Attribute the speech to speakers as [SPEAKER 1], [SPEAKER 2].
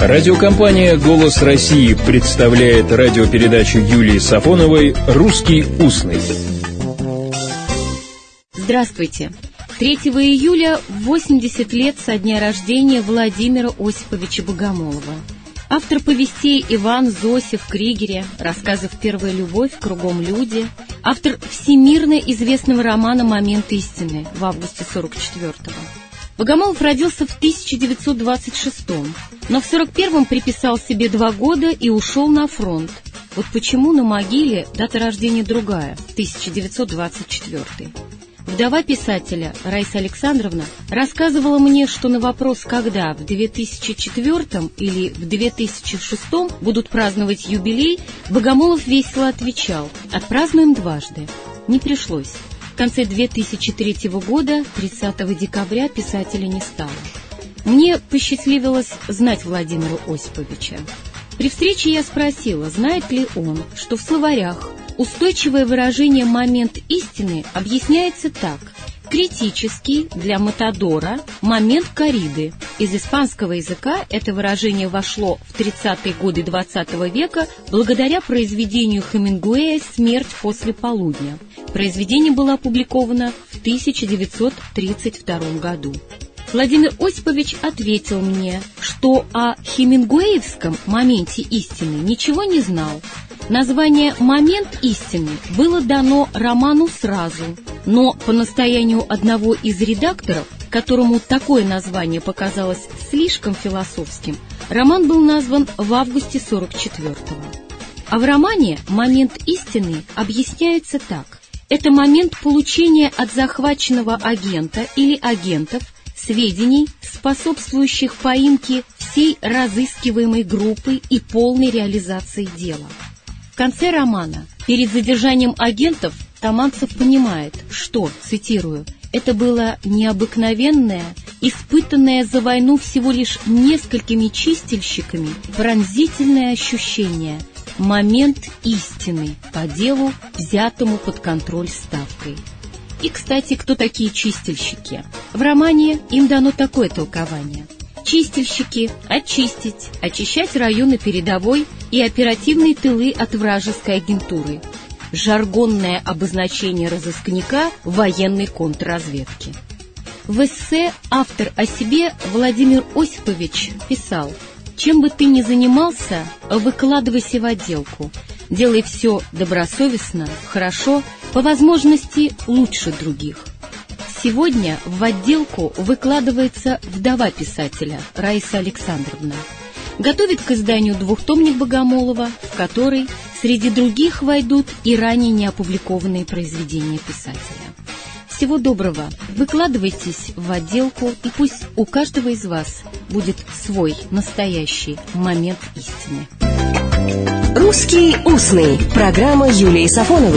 [SPEAKER 1] Радиокомпания «Голос России» представляет радиопередачу Юлии Сафоновой «Русский устный».
[SPEAKER 2] Здравствуйте. 3 июля 80 лет со дня рождения Владимира Осиповича Богомолова. Автор повестей Иван Зосев Кригере, рассказов «Первая любовь», «Кругом люди», автор всемирно известного романа «Момент истины» в августе 44-го. Богомолов родился в 1926-м, но в 41-м приписал себе два года и ушел на фронт. Вот почему на могиле дата рождения другая, 1924 -й. Вдова писателя Раиса Александровна рассказывала мне, что на вопрос, когда в 2004 или в 2006 будут праздновать юбилей, Богомолов весело отвечал «Отпразднуем дважды». Не пришлось. В конце 2003 года, 30 декабря, писателя не стало. Мне посчастливилось знать Владимира Осиповича. При встрече я спросила, знает ли он, что в словарях Устойчивое выражение «момент истины» объясняется так. Критический для Матадора момент кориды. Из испанского языка это выражение вошло в 30-е годы XX -го века благодаря произведению Хемингуэя «Смерть после полудня». Произведение было опубликовано в 1932 году. Владимир Осипович ответил мне, что о хемингуэевском моменте истины ничего не знал, Название «Момент истины» было дано роману сразу, но по настоянию одного из редакторов, которому такое название показалось слишком философским, роман был назван в августе 44-го. А в романе «Момент истины» объясняется так. Это момент получения от захваченного агента или агентов сведений, способствующих поимке всей разыскиваемой группы и полной реализации дела. В конце романа, перед задержанием агентов, Таманцев понимает, что, цитирую, «это было необыкновенное, испытанное за войну всего лишь несколькими чистильщиками, пронзительное ощущение, момент истины по делу, взятому под контроль ставкой». И, кстати, кто такие чистильщики? В романе им дано такое толкование – чистильщики, очистить, очищать районы передовой и оперативные тылы от вражеской агентуры. Жаргонное обозначение разыскника военной контрразведки. В эссе автор о себе Владимир Осипович писал «Чем бы ты ни занимался, выкладывайся в отделку. Делай все добросовестно, хорошо, по возможности лучше других». Сегодня в отделку выкладывается вдова писателя Раиса Александровна. Готовит к изданию двухтомник Богомолова, в который среди других войдут и ранее неопубликованные произведения писателя. Всего доброго. Выкладывайтесь в отделку, и пусть у каждого из вас будет свой настоящий момент истины.
[SPEAKER 3] «Русский устный» – программа Юлии Сафоновой.